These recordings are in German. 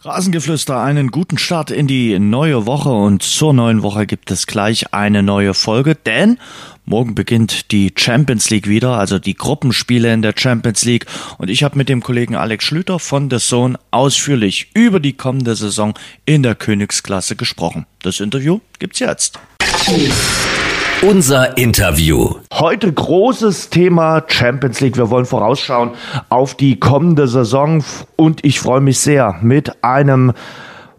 Rasengeflüster, einen guten Start in die neue Woche und zur neuen Woche gibt es gleich eine neue Folge, denn morgen beginnt die Champions League wieder, also die Gruppenspiele in der Champions League und ich habe mit dem Kollegen Alex Schlüter von The Zone ausführlich über die kommende Saison in der Königsklasse gesprochen. Das Interview gibt's jetzt. Unser Interview. Heute großes Thema Champions League. Wir wollen vorausschauen auf die kommende Saison und ich freue mich sehr mit einem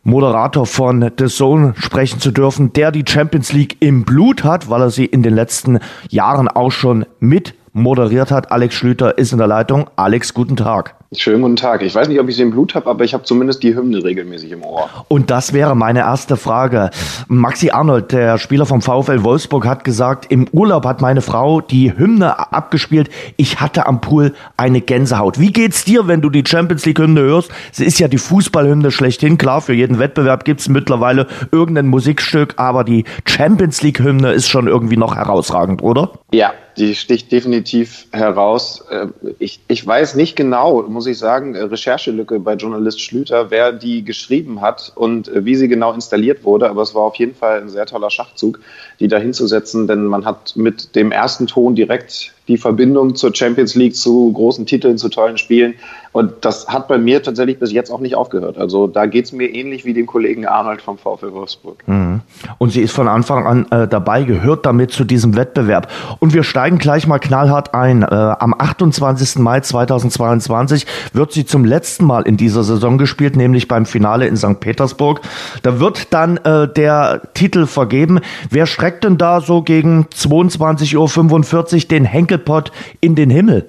Moderator von The Zone sprechen zu dürfen, der die Champions League im Blut hat, weil er sie in den letzten Jahren auch schon mit moderiert hat. Alex Schlüter ist in der Leitung. Alex, guten Tag. Schönen guten Tag. Ich weiß nicht, ob ich sie im Blut habe, aber ich habe zumindest die Hymne regelmäßig im Ohr. Und das wäre meine erste Frage. Maxi Arnold, der Spieler vom VfL Wolfsburg, hat gesagt, im Urlaub hat meine Frau die Hymne abgespielt. Ich hatte am Pool eine Gänsehaut. Wie geht's dir, wenn du die Champions League Hymne hörst? Sie ist ja die Fußballhymne schlechthin. Klar, für jeden Wettbewerb gibt's mittlerweile irgendein Musikstück, aber die Champions League Hymne ist schon irgendwie noch herausragend, oder? Ja, die sticht definitiv heraus. Äh, ich, ich weiß nicht genau, muss ich sagen, äh, Recherchelücke bei Journalist Schlüter, wer die geschrieben hat und äh, wie sie genau installiert wurde, aber es war auf jeden Fall ein sehr toller Schachzug, die da hinzusetzen, denn man hat mit dem ersten Ton direkt die Verbindung zur Champions League, zu großen Titeln, zu tollen Spielen. Und das hat bei mir tatsächlich bis jetzt auch nicht aufgehört. Also da geht es mir ähnlich wie dem Kollegen Arnold vom VfL Wolfsburg. Mhm. Und sie ist von Anfang an äh, dabei, gehört damit zu diesem Wettbewerb. Und wir steigen gleich mal knallhart ein. Äh, am 28. Mai 2022 wird sie zum letzten Mal in dieser Saison gespielt, nämlich beim Finale in St. Petersburg. Da wird dann äh, der Titel vergeben. Wer streckt denn da so gegen 22.45 Uhr den Henkelpott in den Himmel?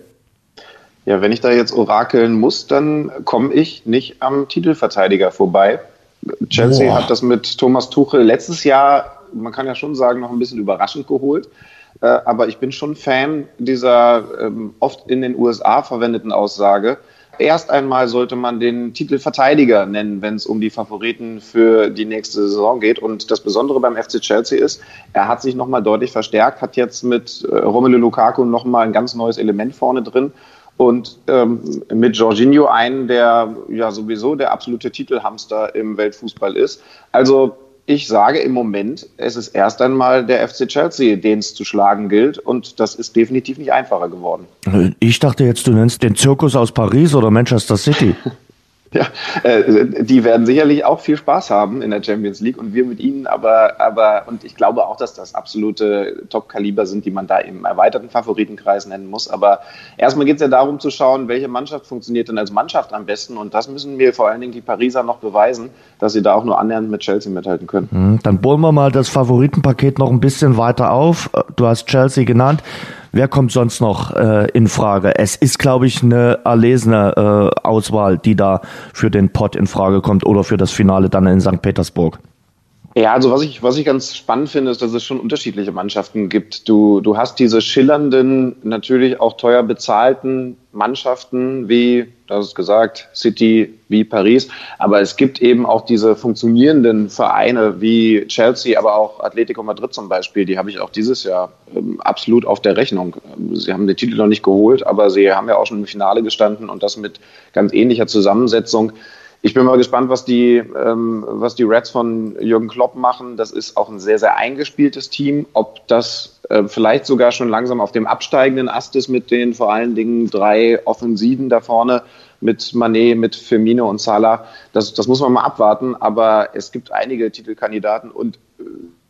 Ja, wenn ich da jetzt orakeln muss, dann komme ich nicht am Titelverteidiger vorbei. Chelsea Boah. hat das mit Thomas Tuchel letztes Jahr, man kann ja schon sagen, noch ein bisschen überraschend geholt. Äh, aber ich bin schon Fan dieser ähm, oft in den USA verwendeten Aussage. Erst einmal sollte man den Titelverteidiger nennen, wenn es um die Favoriten für die nächste Saison geht. Und das Besondere beim FC Chelsea ist, er hat sich nochmal deutlich verstärkt, hat jetzt mit äh, Romelu Lukaku nochmal ein ganz neues Element vorne drin und ähm, mit Jorginho einen, der ja sowieso der absolute Titelhamster im Weltfußball ist. Also ich sage im Moment, es ist erst einmal der FC Chelsea, den es zu schlagen gilt und das ist definitiv nicht einfacher geworden. Ich dachte jetzt, du nennst den Zirkus aus Paris oder Manchester City. Ja, äh, die werden sicherlich auch viel Spaß haben in der Champions League und wir mit ihnen, aber, aber und ich glaube auch, dass das absolute Top-Kaliber sind, die man da im erweiterten Favoritenkreis nennen muss. Aber erstmal geht es ja darum zu schauen, welche Mannschaft funktioniert denn als Mannschaft am besten und das müssen mir vor allen Dingen die Pariser noch beweisen, dass sie da auch nur annähernd mit Chelsea mithalten können. Hm, dann bohren wir mal das Favoritenpaket noch ein bisschen weiter auf. Du hast Chelsea genannt. Wer kommt sonst noch äh, in Frage? Es ist, glaube ich, eine erlesene äh, Auswahl, die da für den Pot in Frage kommt oder für das Finale dann in St. Petersburg. Ja, also was ich, was ich ganz spannend finde, ist, dass es schon unterschiedliche Mannschaften gibt. Du, du hast diese schillernden, natürlich auch teuer bezahlten Mannschaften wie, das ist gesagt, City, wie Paris. Aber es gibt eben auch diese funktionierenden Vereine wie Chelsea, aber auch Atletico Madrid zum Beispiel. Die habe ich auch dieses Jahr ähm, absolut auf der Rechnung. Sie haben den Titel noch nicht geholt, aber sie haben ja auch schon im Finale gestanden und das mit ganz ähnlicher Zusammensetzung. Ich bin mal gespannt, was die, ähm, was die Reds von Jürgen Klopp machen. Das ist auch ein sehr, sehr eingespieltes Team. Ob das äh, vielleicht sogar schon langsam auf dem absteigenden Ast ist mit den vor allen Dingen drei Offensiven da vorne, mit Manet, mit Firmino und Salah, das, das muss man mal abwarten. Aber es gibt einige Titelkandidaten und äh,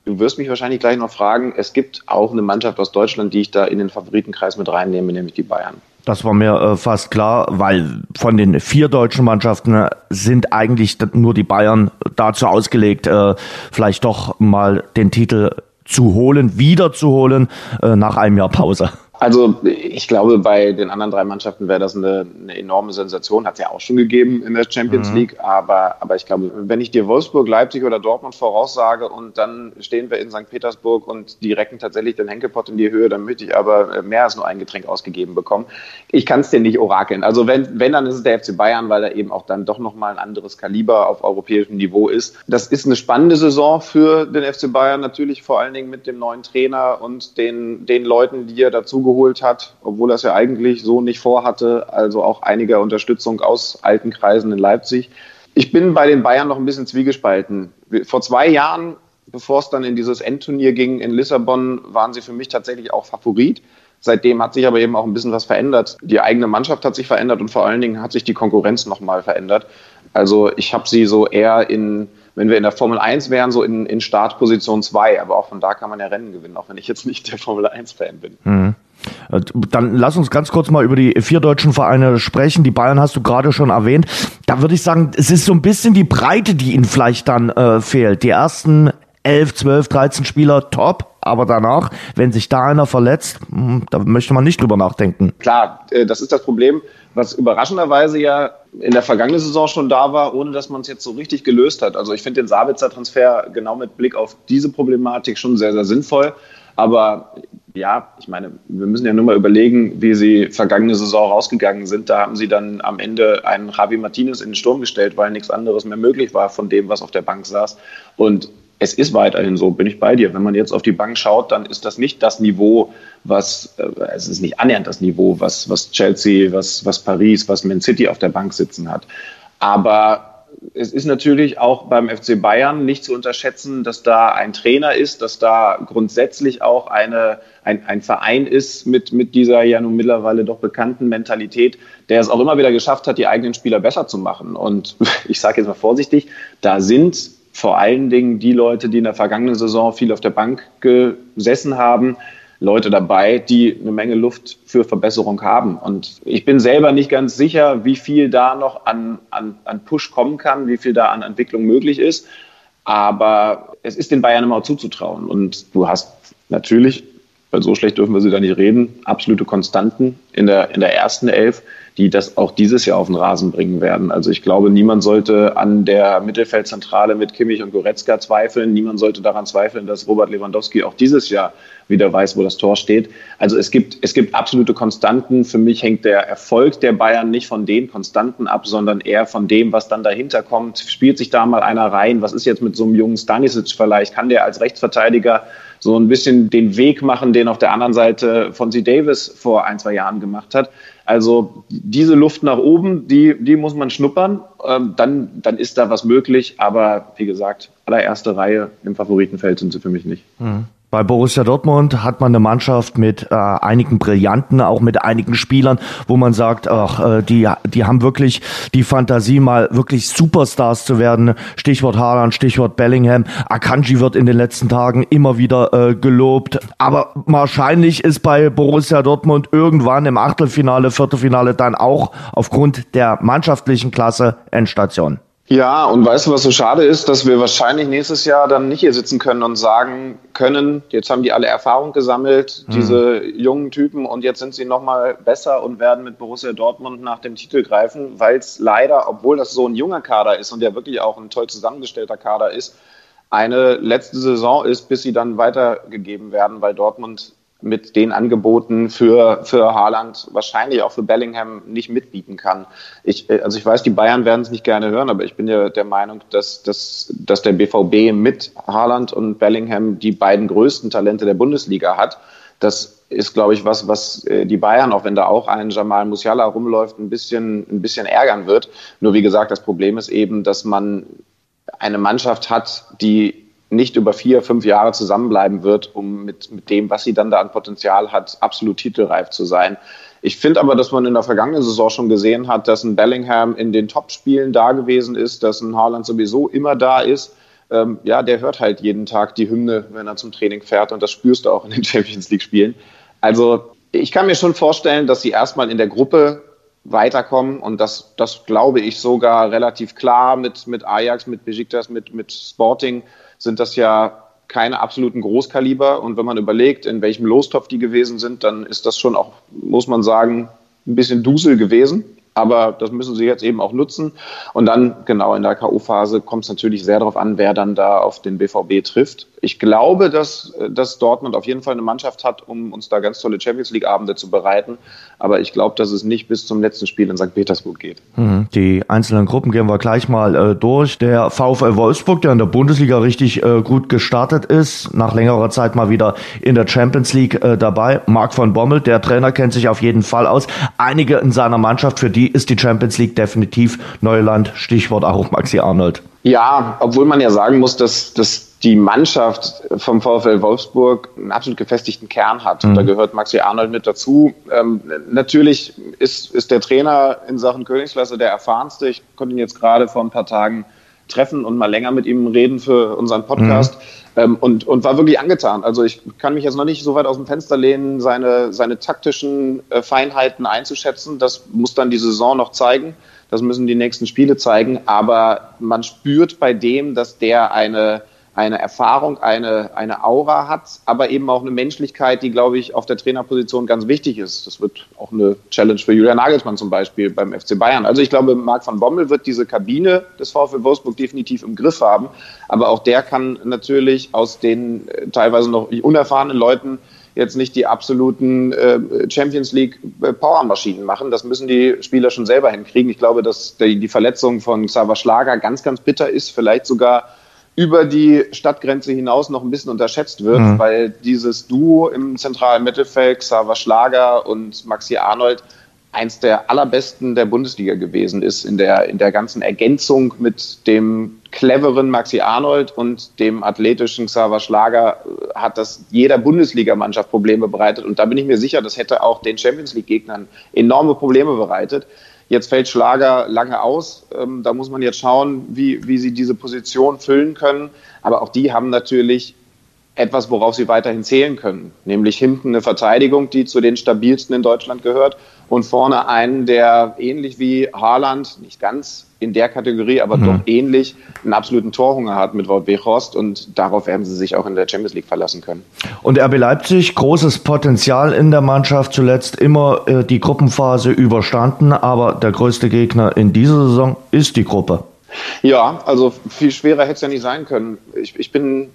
Du wirst mich wahrscheinlich gleich noch fragen, es gibt auch eine Mannschaft aus Deutschland, die ich da in den Favoritenkreis mit reinnehme, nämlich die Bayern. Das war mir äh, fast klar, weil von den vier deutschen Mannschaften sind eigentlich nur die Bayern dazu ausgelegt, äh, vielleicht doch mal den Titel zu holen, wieder zu holen äh, nach einem Jahr Pause. Also ich glaube, bei den anderen drei Mannschaften wäre das eine, eine enorme Sensation. Hat es ja auch schon gegeben in der Champions mhm. League. Aber, aber ich glaube, wenn ich dir Wolfsburg, Leipzig oder Dortmund voraussage und dann stehen wir in St. Petersburg und die recken tatsächlich den Henkelpott in die Höhe, dann möchte ich aber mehr als nur ein Getränk ausgegeben bekommen. Ich kann es dir nicht orakeln. Also wenn, wenn, dann ist es der FC Bayern, weil er eben auch dann doch nochmal ein anderes Kaliber auf europäischem Niveau ist. Das ist eine spannende Saison für den FC Bayern, natürlich vor allen Dingen mit dem neuen Trainer und den, den Leuten, die er dazu geholt hat, obwohl er es ja eigentlich so nicht vorhatte. Also auch einiger Unterstützung aus alten Kreisen in Leipzig. Ich bin bei den Bayern noch ein bisschen zwiegespalten. Vor zwei Jahren, bevor es dann in dieses Endturnier ging in Lissabon, waren sie für mich tatsächlich auch Favorit. Seitdem hat sich aber eben auch ein bisschen was verändert. Die eigene Mannschaft hat sich verändert und vor allen Dingen hat sich die Konkurrenz nochmal verändert. Also ich habe sie so eher in, wenn wir in der Formel 1 wären, so in, in Startposition 2. Aber auch von da kann man ja Rennen gewinnen, auch wenn ich jetzt nicht der Formel 1-Fan bin. Mhm. Äh, dann lass uns ganz kurz mal über die vier deutschen Vereine sprechen. Die Bayern hast du gerade schon erwähnt. Da würde ich sagen, es ist so ein bisschen die Breite, die ihnen vielleicht dann äh, fehlt. Die ersten 11, 12, 13 Spieler top, aber danach, wenn sich da einer verletzt, hm, da möchte man nicht drüber nachdenken. Klar, äh, das ist das Problem, was überraschenderweise ja in der vergangenen Saison schon da war, ohne dass man es jetzt so richtig gelöst hat. Also ich finde den Sabitzer-Transfer genau mit Blick auf diese Problematik schon sehr, sehr sinnvoll. Aber ja, ich meine, wir müssen ja nur mal überlegen, wie sie vergangene Saison rausgegangen sind. Da haben sie dann am Ende einen Javi Martinez in den Sturm gestellt, weil nichts anderes mehr möglich war von dem, was auf der Bank saß. Und es ist weiterhin so, bin ich bei dir. Wenn man jetzt auf die Bank schaut, dann ist das nicht das Niveau, was, äh, es ist nicht annähernd das Niveau, was, was Chelsea, was, was Paris, was Man City auf der Bank sitzen hat. Aber es ist natürlich auch beim FC Bayern nicht zu unterschätzen, dass da ein Trainer ist, dass da grundsätzlich auch eine, ein, ein Verein ist mit, mit dieser ja nun mittlerweile doch bekannten Mentalität, der es auch immer wieder geschafft hat, die eigenen Spieler besser zu machen. Und ich sage jetzt mal vorsichtig, da sind vor allen Dingen die Leute, die in der vergangenen Saison viel auf der Bank gesessen haben, Leute dabei, die eine Menge Luft für Verbesserung haben. Und ich bin selber nicht ganz sicher, wie viel da noch an, an, an Push kommen kann, wie viel da an Entwicklung möglich ist. Aber es ist den Bayern immer zuzutrauen. Und du hast natürlich, weil so schlecht dürfen wir sie da nicht reden, absolute Konstanten in der, in der ersten Elf die das auch dieses Jahr auf den Rasen bringen werden. Also ich glaube, niemand sollte an der Mittelfeldzentrale mit Kimmich und Goretzka zweifeln. Niemand sollte daran zweifeln, dass Robert Lewandowski auch dieses Jahr wieder weiß, wo das Tor steht. Also es gibt, es gibt absolute Konstanten. Für mich hängt der Erfolg der Bayern nicht von den Konstanten ab, sondern eher von dem, was dann dahinter kommt. Spielt sich da mal einer rein? Was ist jetzt mit so einem jungen Stanisic vielleicht? Kann der als Rechtsverteidiger so ein bisschen den Weg machen, den auf der anderen Seite Fonzie Davis vor ein, zwei Jahren gemacht hat? Also diese Luft nach oben, die, die muss man schnuppern. Ähm, dann, dann ist da was möglich. Aber wie gesagt, allererste Reihe im Favoritenfeld sind sie für mich nicht. Mhm. Bei Borussia Dortmund hat man eine Mannschaft mit äh, einigen Brillanten, auch mit einigen Spielern, wo man sagt, ach, äh, die, die haben wirklich die Fantasie, mal wirklich Superstars zu werden. Stichwort Haaland, Stichwort Bellingham. Akanji wird in den letzten Tagen immer wieder äh, gelobt. Aber wahrscheinlich ist bei Borussia Dortmund irgendwann im Achtelfinale, Viertelfinale dann auch aufgrund der mannschaftlichen Klasse Endstation. Ja, und weißt du, was so schade ist, dass wir wahrscheinlich nächstes Jahr dann nicht hier sitzen können und sagen können, jetzt haben die alle Erfahrung gesammelt, mhm. diese jungen Typen, und jetzt sind sie nochmal besser und werden mit Borussia Dortmund nach dem Titel greifen, weil es leider, obwohl das so ein junger Kader ist und der wirklich auch ein toll zusammengestellter Kader ist, eine letzte Saison ist, bis sie dann weitergegeben werden, weil Dortmund mit den Angeboten für, für Haaland wahrscheinlich auch für Bellingham nicht mitbieten kann. Ich, äh, also ich weiß, die Bayern werden es nicht gerne hören, aber ich bin ja der Meinung, dass, dass, dass der BVB mit Haaland und Bellingham die beiden größten Talente der Bundesliga hat. Das ist, glaube ich, was, was äh, die Bayern, auch wenn da auch ein Jamal Musiala rumläuft, ein bisschen, ein bisschen ärgern wird. Nur wie gesagt, das Problem ist eben, dass man eine Mannschaft hat, die nicht über vier, fünf Jahre zusammenbleiben wird, um mit, mit dem, was sie dann da an Potenzial hat, absolut titelreif zu sein. Ich finde aber, dass man in der vergangenen Saison schon gesehen hat, dass ein Bellingham in den Top-Spielen da gewesen ist, dass ein Haaland sowieso immer da ist. Ähm, ja, der hört halt jeden Tag die Hymne, wenn er zum Training fährt und das spürst du auch in den Champions League-Spielen. Also ich kann mir schon vorstellen, dass sie erstmal in der Gruppe weiterkommen und das, das glaube ich sogar relativ klar mit, mit Ajax, mit Besiktas, mit, mit Sporting sind das ja keine absoluten Großkaliber. Und wenn man überlegt, in welchem Lostopf die gewesen sind, dann ist das schon auch, muss man sagen, ein bisschen Dusel gewesen. Aber das müssen sie jetzt eben auch nutzen. Und dann, genau, in der K.O.-Phase kommt es natürlich sehr darauf an, wer dann da auf den BVB trifft. Ich glaube, dass, dass Dortmund auf jeden Fall eine Mannschaft hat, um uns da ganz tolle Champions League-Abende zu bereiten. Aber ich glaube, dass es nicht bis zum letzten Spiel in St. Petersburg geht. Mhm. Die einzelnen Gruppen gehen wir gleich mal äh, durch. Der VfL Wolfsburg, der in der Bundesliga richtig äh, gut gestartet ist, nach längerer Zeit mal wieder in der Champions League äh, dabei. Marc von Bommel, der Trainer, kennt sich auf jeden Fall aus. Einige in seiner Mannschaft, für die ist die Champions League definitiv Neuland. Stichwort auch Maxi Arnold. Ja, obwohl man ja sagen muss, dass, dass die Mannschaft vom VfL Wolfsburg einen absolut gefestigten Kern hat. Und da mhm. gehört Maxi Arnold mit dazu. Ähm, natürlich ist, ist der Trainer in Sachen Königsklasse der erfahrenste. Ich konnte ihn jetzt gerade vor ein paar Tagen treffen und mal länger mit ihm reden für unseren Podcast. Mhm. Ähm, und, und war wirklich angetan. Also ich kann mich jetzt noch nicht so weit aus dem Fenster lehnen, seine, seine taktischen äh, Feinheiten einzuschätzen. Das muss dann die Saison noch zeigen. Das müssen die nächsten Spiele zeigen. Aber man spürt bei dem, dass der eine, eine Erfahrung, eine, eine Aura hat, aber eben auch eine Menschlichkeit, die, glaube ich, auf der Trainerposition ganz wichtig ist. Das wird auch eine Challenge für Julian Nagelsmann zum Beispiel beim FC Bayern. Also ich glaube, Marc van Bommel wird diese Kabine des VfL Wolfsburg definitiv im Griff haben. Aber auch der kann natürlich aus den äh, teilweise noch unerfahrenen Leuten jetzt nicht die absoluten äh, Champions League äh, Powermaschinen machen. Das müssen die Spieler schon selber hinkriegen. Ich glaube, dass die, Verletzung von Xaver Schlager ganz, ganz bitter ist, vielleicht sogar über die Stadtgrenze hinaus noch ein bisschen unterschätzt wird, mhm. weil dieses Duo im zentralen Mittelfeld, Xaver Schlager und Maxi Arnold, eins der allerbesten der Bundesliga gewesen ist in der, in der ganzen Ergänzung mit dem cleveren Maxi Arnold und dem athletischen Xaver Schlager äh, hat das jeder Bundesligamannschaft Probleme bereitet. Und da bin ich mir sicher, das hätte auch den Champions League Gegnern enorme Probleme bereitet. Jetzt fällt Schlager lange aus. Ähm, da muss man jetzt schauen, wie, wie sie diese Position füllen können. Aber auch die haben natürlich etwas, worauf sie weiterhin zählen können, nämlich hinten eine Verteidigung, die zu den stabilsten in Deutschland gehört und vorne einen, der ähnlich wie Haaland, nicht ganz in der Kategorie, aber mhm. doch ähnlich, einen absoluten Torhunger hat mit Wout Weghorst und darauf werden sie sich auch in der Champions League verlassen können. Und RB Leipzig, großes Potenzial in der Mannschaft, zuletzt immer äh, die Gruppenphase überstanden, aber der größte Gegner in dieser Saison ist die Gruppe. Ja, also viel schwerer hätte es ja nicht sein können. Ich, ich bin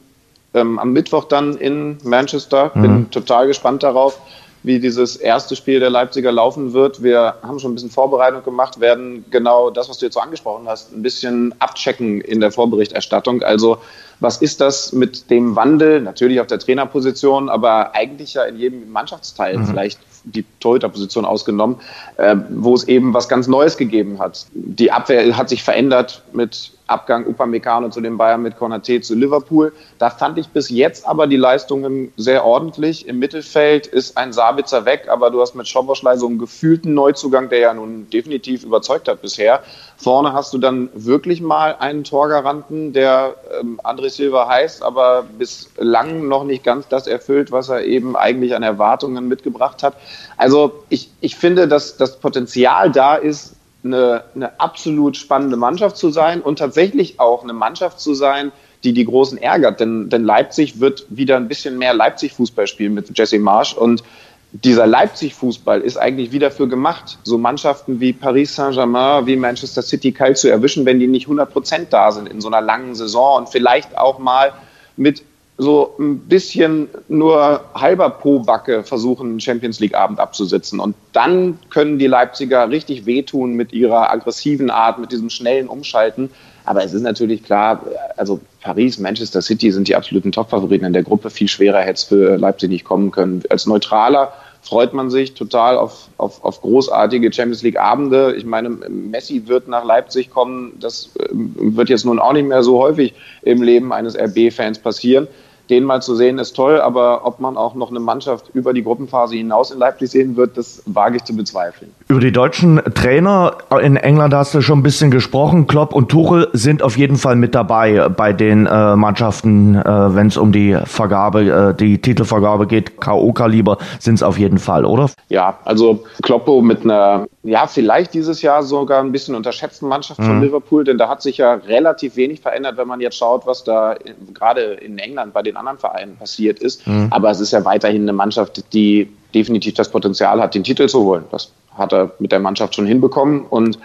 ähm, am Mittwoch dann in Manchester. Bin mhm. total gespannt darauf, wie dieses erste Spiel der Leipziger laufen wird. Wir haben schon ein bisschen Vorbereitung gemacht, werden genau das, was du jetzt so angesprochen hast, ein bisschen abchecken in der Vorberichterstattung. Also was ist das mit dem Wandel? Natürlich auf der Trainerposition, aber eigentlich ja in jedem Mannschaftsteil, mhm. vielleicht die Torhüterposition ausgenommen, äh, wo es eben was ganz Neues gegeben hat. Die Abwehr hat sich verändert mit Abgang Upamecano zu den Bayern mit Konate zu Liverpool. Da fand ich bis jetzt aber die Leistungen sehr ordentlich. Im Mittelfeld ist ein Sabitzer weg, aber du hast mit Schoboschlei so einen gefühlten Neuzugang, der ja nun definitiv überzeugt hat bisher. Vorne hast du dann wirklich mal einen Torgaranten, der ähm, André Silva heißt, aber bislang noch nicht ganz das erfüllt, was er eben eigentlich an Erwartungen mitgebracht hat. Also ich, ich finde, dass das Potenzial da ist, eine, eine absolut spannende Mannschaft zu sein und tatsächlich auch eine Mannschaft zu sein, die die Großen ärgert. Denn, denn Leipzig wird wieder ein bisschen mehr Leipzig-Fußball spielen mit Jesse Marsch. Und dieser Leipzig-Fußball ist eigentlich wieder für gemacht, so Mannschaften wie Paris Saint-Germain, wie Manchester City kalt zu erwischen, wenn die nicht 100 Prozent da sind in so einer langen Saison und vielleicht auch mal mit so ein bisschen nur halber Po-Backe versuchen, einen Champions League-Abend abzusitzen. Und dann können die Leipziger richtig wehtun mit ihrer aggressiven Art, mit diesem schnellen Umschalten. Aber es ist natürlich klar, also Paris, Manchester City sind die absoluten Top-Favoriten in der Gruppe. Viel schwerer hätte es für Leipzig nicht kommen können. Als Neutraler freut man sich total auf, auf, auf großartige Champions League Abende. Ich meine, Messi wird nach Leipzig kommen. Das ähm, wird jetzt nun auch nicht mehr so häufig im Leben eines RB-Fans passieren den mal zu sehen ist toll, aber ob man auch noch eine Mannschaft über die Gruppenphase hinaus in Leipzig sehen wird, das wage ich zu bezweifeln. Über die deutschen Trainer in England hast du schon ein bisschen gesprochen. Klopp und Tuchel sind auf jeden Fall mit dabei bei den äh, Mannschaften, äh, wenn es um die Vergabe, äh, die Titelvergabe geht. K.O.-Kaliber sind es auf jeden Fall, oder? Ja, also Kloppo mit einer, ja, vielleicht dieses Jahr sogar ein bisschen unterschätzten Mannschaft mhm. von Liverpool, denn da hat sich ja relativ wenig verändert, wenn man jetzt schaut, was da gerade in England bei den den anderen Vereinen passiert ist. Mhm. Aber es ist ja weiterhin eine Mannschaft, die definitiv das Potenzial hat, den Titel zu holen. Das hat er mit der Mannschaft schon hinbekommen und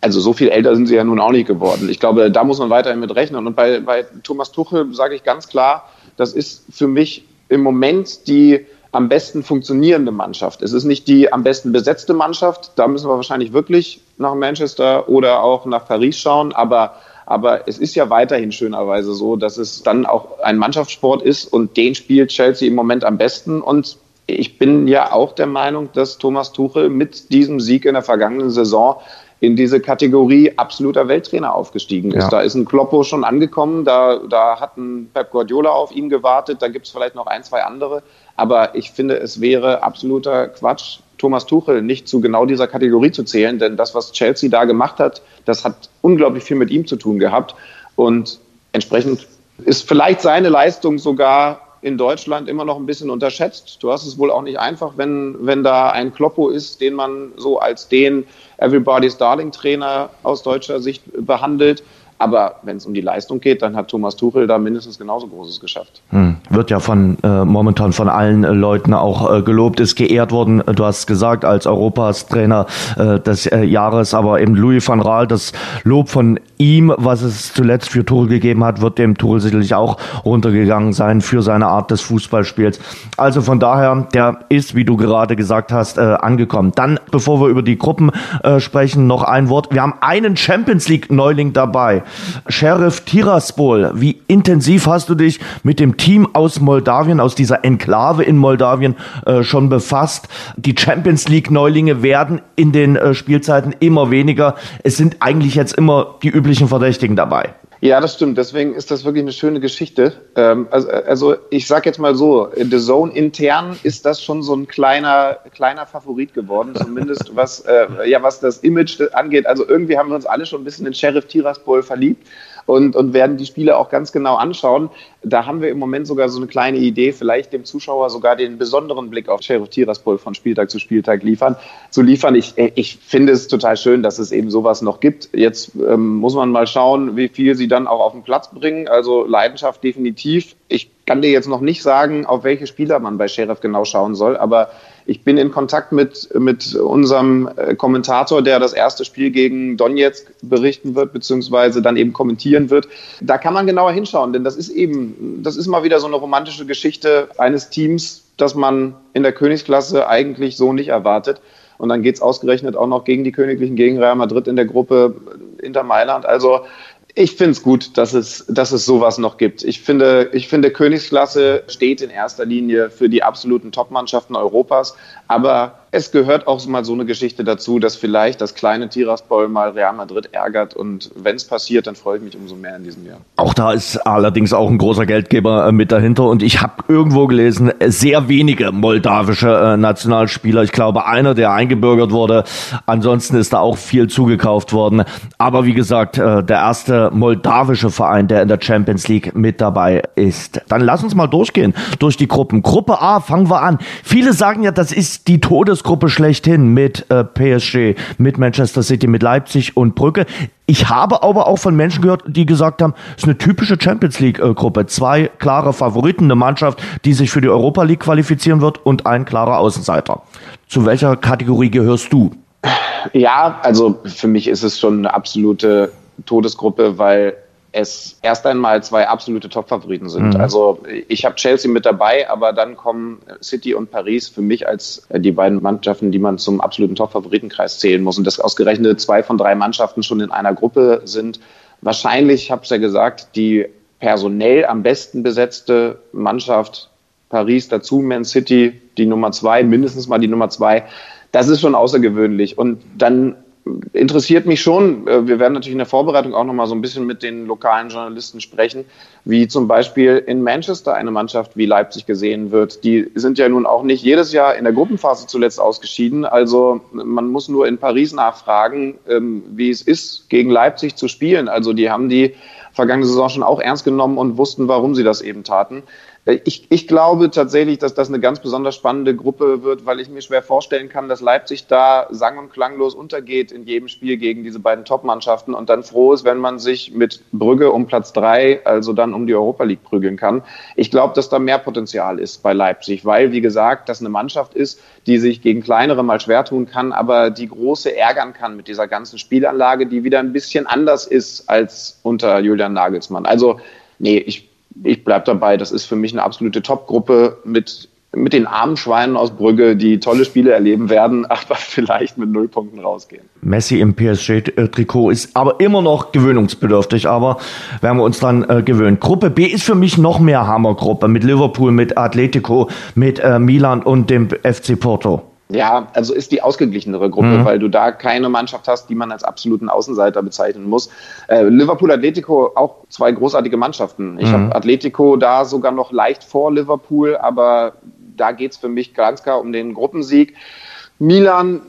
also so viel älter sind sie ja nun auch nicht geworden. Ich glaube, da muss man weiterhin mit rechnen. Und bei, bei Thomas Tuchel sage ich ganz klar, das ist für mich im Moment die am besten funktionierende Mannschaft. Es ist nicht die am besten besetzte Mannschaft. Da müssen wir wahrscheinlich wirklich nach Manchester oder auch nach Paris schauen. Aber, aber es ist ja weiterhin schönerweise so, dass es dann auch ein Mannschaftssport ist und den spielt Chelsea im Moment am besten. Und ich bin ja auch der Meinung, dass Thomas Tuchel mit diesem Sieg in der vergangenen Saison in diese Kategorie absoluter Welttrainer aufgestiegen ist. Ja. Da ist ein Kloppo schon angekommen, da, da hat ein Pep Guardiola auf ihn gewartet, da gibt es vielleicht noch ein, zwei andere. Aber ich finde, es wäre absoluter Quatsch, Thomas Tuchel nicht zu genau dieser Kategorie zu zählen, denn das, was Chelsea da gemacht hat, das hat unglaublich viel mit ihm zu tun gehabt. Und entsprechend ist vielleicht seine Leistung sogar in Deutschland immer noch ein bisschen unterschätzt. Du hast es wohl auch nicht einfach, wenn, wenn da ein Kloppo ist, den man so als den Everybody's Darling Trainer aus deutscher Sicht behandelt. Aber wenn es um die Leistung geht, dann hat Thomas Tuchel da mindestens genauso Großes geschafft. Hm. Wird ja von äh, momentan von allen äh, Leuten auch äh, gelobt, ist geehrt worden. Du hast gesagt, als Europas Trainer äh, des äh, Jahres, aber eben Louis van Raal, das Lob von ihm, was es zuletzt für Tuchel gegeben hat, wird dem Tuchel sicherlich auch runtergegangen sein für seine Art des Fußballspiels. Also von daher, der ist, wie du gerade gesagt hast, äh, angekommen. Dann, bevor wir über die Gruppen äh, sprechen, noch ein Wort. Wir haben einen Champions League Neuling dabei. Sheriff Tiraspol, wie intensiv hast du dich mit dem Team aus Moldawien, aus dieser Enklave in Moldawien äh, schon befasst? Die Champions League Neulinge werden in den äh, Spielzeiten immer weniger. Es sind eigentlich jetzt immer die üblichen Verdächtigen dabei. Ja, das stimmt. Deswegen ist das wirklich eine schöne Geschichte. Ähm, also, also, ich sag jetzt mal so, The Zone intern ist das schon so ein kleiner, kleiner Favorit geworden, zumindest was, äh, ja, was das Image angeht. Also irgendwie haben wir uns alle schon ein bisschen in Sheriff Tiraspol verliebt und, und werden die Spiele auch ganz genau anschauen. Da haben wir im Moment sogar so eine kleine Idee, vielleicht dem Zuschauer sogar den besonderen Blick auf Sheriff Tiraspol von Spieltag zu Spieltag liefern, zu liefern. Ich, ich finde es total schön, dass es eben sowas noch gibt. Jetzt ähm, muss man mal schauen, wie viel sie dann auch auf den Platz bringen. Also Leidenschaft definitiv. Ich kann dir jetzt noch nicht sagen, auf welche Spieler man bei Sheriff genau schauen soll, aber ich bin in Kontakt mit, mit unserem äh, Kommentator, der das erste Spiel gegen Donetsk berichten wird, beziehungsweise dann eben kommentieren wird. Da kann man genauer hinschauen, denn das ist eben, das ist mal wieder so eine romantische Geschichte eines Teams, das man in der Königsklasse eigentlich so nicht erwartet. Und dann geht's ausgerechnet auch noch gegen die Königlichen, gegen Real Madrid in der Gruppe Inter Mailand. Also ich finde es gut, dass es, dass es sowas noch gibt. Ich finde, ich finde, Königsklasse steht in erster Linie für die absoluten Top-Mannschaften Europas. Aber es gehört auch mal so eine Geschichte dazu, dass vielleicht das kleine Tiraspol mal Real Madrid ärgert. Und wenn es passiert, dann freue ich mich umso mehr in diesem Jahr. Auch da ist allerdings auch ein großer Geldgeber äh, mit dahinter. Und ich habe irgendwo gelesen, sehr wenige moldawische äh, Nationalspieler. Ich glaube, einer, der eingebürgert wurde. Ansonsten ist da auch viel zugekauft worden. Aber wie gesagt, äh, der erste moldawische Verein, der in der Champions League mit dabei ist. Dann lass uns mal durchgehen durch die Gruppen. Gruppe A, fangen wir an. Viele sagen ja, das ist die Todesgruppe schlechthin mit äh, PSG, mit Manchester City, mit Leipzig und Brücke. Ich habe aber auch von Menschen gehört, die gesagt haben, es ist eine typische Champions League-Gruppe. Zwei klare Favoriten, eine Mannschaft, die sich für die Europa League qualifizieren wird und ein klarer Außenseiter. Zu welcher Kategorie gehörst du? Ja, also für mich ist es schon eine absolute Todesgruppe, weil es erst einmal zwei absolute Top-Favoriten sind. Mhm. Also ich habe Chelsea mit dabei, aber dann kommen City und Paris für mich als äh, die beiden Mannschaften, die man zum absoluten Top-Favoritenkreis zählen muss. Und dass ausgerechnet zwei von drei Mannschaften schon in einer Gruppe sind. Wahrscheinlich, ich habe es ja gesagt, die personell am besten besetzte Mannschaft Paris dazu, Man City die Nummer zwei, mindestens mal die Nummer zwei. Das ist schon außergewöhnlich. Und dann interessiert mich schon. Äh, wir werden natürlich in der Vorbereitung auch noch mal so ein bisschen mit den lokalen Journalisten sprechen, wie zum Beispiel in Manchester eine Mannschaft wie Leipzig gesehen wird. Die sind ja nun auch nicht jedes Jahr in der Gruppenphase zuletzt ausgeschieden. Also man muss nur in Paris nachfragen, ähm, wie es ist, gegen Leipzig zu spielen. Also die haben die vergangene Saison schon auch ernst genommen und wussten, warum sie das eben taten. Ich, ich glaube tatsächlich, dass das eine ganz besonders spannende Gruppe wird, weil ich mir schwer vorstellen kann, dass Leipzig da sang- und klanglos untergeht in jedem Spiel gegen diese beiden Top-Mannschaften und dann froh ist, wenn man sich mit Brügge um Platz drei, also dann um die Europa League prügeln kann. Ich glaube, dass da mehr Potenzial ist bei Leipzig, weil, wie gesagt, das eine Mannschaft ist, die sich gegen kleinere mal schwer tun kann, aber die große ärgern kann mit dieser ganzen Spielanlage, die wieder ein bisschen anders ist als unter Julian Nagelsmann. Also, nee, ich ich bleibe dabei, das ist für mich eine absolute Top-Gruppe mit mit den armen Schweinen aus Brügge, die tolle Spiele erleben werden, aber vielleicht mit null Punkten rausgehen. Messi im PSG-Trikot ist aber immer noch gewöhnungsbedürftig, aber werden wir uns dann äh, gewöhnen. Gruppe B ist für mich noch mehr Hammergruppe mit Liverpool, mit Atletico, mit äh, Milan und dem FC Porto. Ja, also ist die ausgeglichenere Gruppe, mhm. weil du da keine Mannschaft hast, die man als absoluten Außenseiter bezeichnen muss. Äh, Liverpool, Atletico, auch zwei großartige Mannschaften. Ich mhm. habe Atletico da sogar noch leicht vor Liverpool, aber da geht es für mich ganz klar um den Gruppensieg. Milan,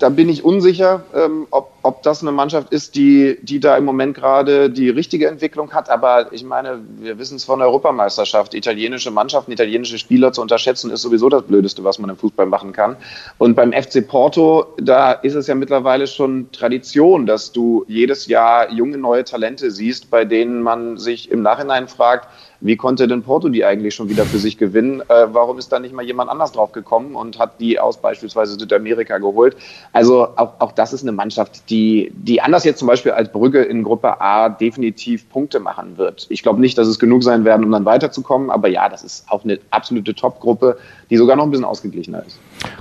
da bin ich unsicher, ähm, ob, ob das eine Mannschaft ist, die, die da im Moment gerade die richtige Entwicklung hat. Aber ich meine, wir wissen es von der Europameisterschaft. Italienische Mannschaften, italienische Spieler zu unterschätzen, ist sowieso das Blödeste, was man im Fußball machen kann. Und beim FC Porto, da ist es ja mittlerweile schon Tradition, dass du jedes Jahr junge neue Talente siehst, bei denen man sich im Nachhinein fragt, wie konnte denn Porto die eigentlich schon wieder für sich gewinnen? Äh, warum ist da nicht mal jemand anders drauf gekommen und hat die aus beispielsweise Südamerika geholt? Also auch, auch das ist eine Mannschaft, die, die anders jetzt zum Beispiel als Brügge in Gruppe A definitiv Punkte machen wird. Ich glaube nicht, dass es genug sein werden, um dann weiterzukommen, aber ja, das ist auch eine absolute Top-Gruppe, die sogar noch ein bisschen ausgeglichener ist.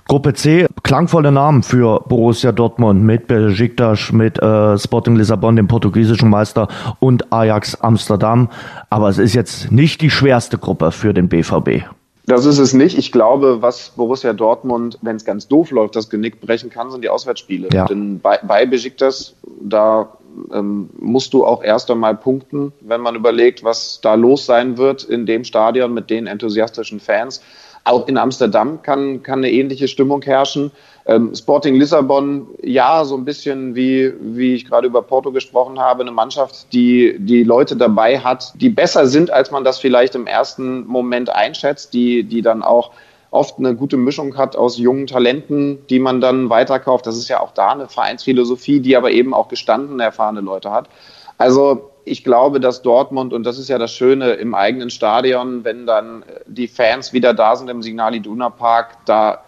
Gruppe C, klangvolle Namen für Borussia Dortmund mit Besiktas, mit äh, Sporting Lissabon, dem portugiesischen Meister und Ajax Amsterdam. Aber es ist jetzt nicht die schwerste Gruppe für den BVB. Das ist es nicht. Ich glaube, was Borussia Dortmund, wenn es ganz doof läuft, das Genick brechen kann, sind die Auswärtsspiele. Ja. Denn bei, bei Besiktas, da ähm, musst du auch erst einmal punkten, wenn man überlegt, was da los sein wird in dem Stadion mit den enthusiastischen Fans. Auch in Amsterdam kann, kann eine ähnliche Stimmung herrschen. Ähm, Sporting Lissabon, ja, so ein bisschen wie, wie ich gerade über Porto gesprochen habe, eine Mannschaft, die die Leute dabei hat, die besser sind, als man das vielleicht im ersten Moment einschätzt, die, die dann auch oft eine gute Mischung hat aus jungen Talenten, die man dann weiterkauft. Das ist ja auch da eine Vereinsphilosophie, die aber eben auch gestandene, erfahrene Leute hat. Also ich glaube, dass Dortmund, und das ist ja das Schöne im eigenen Stadion, wenn dann die Fans wieder da sind im Signal Iduna Park, da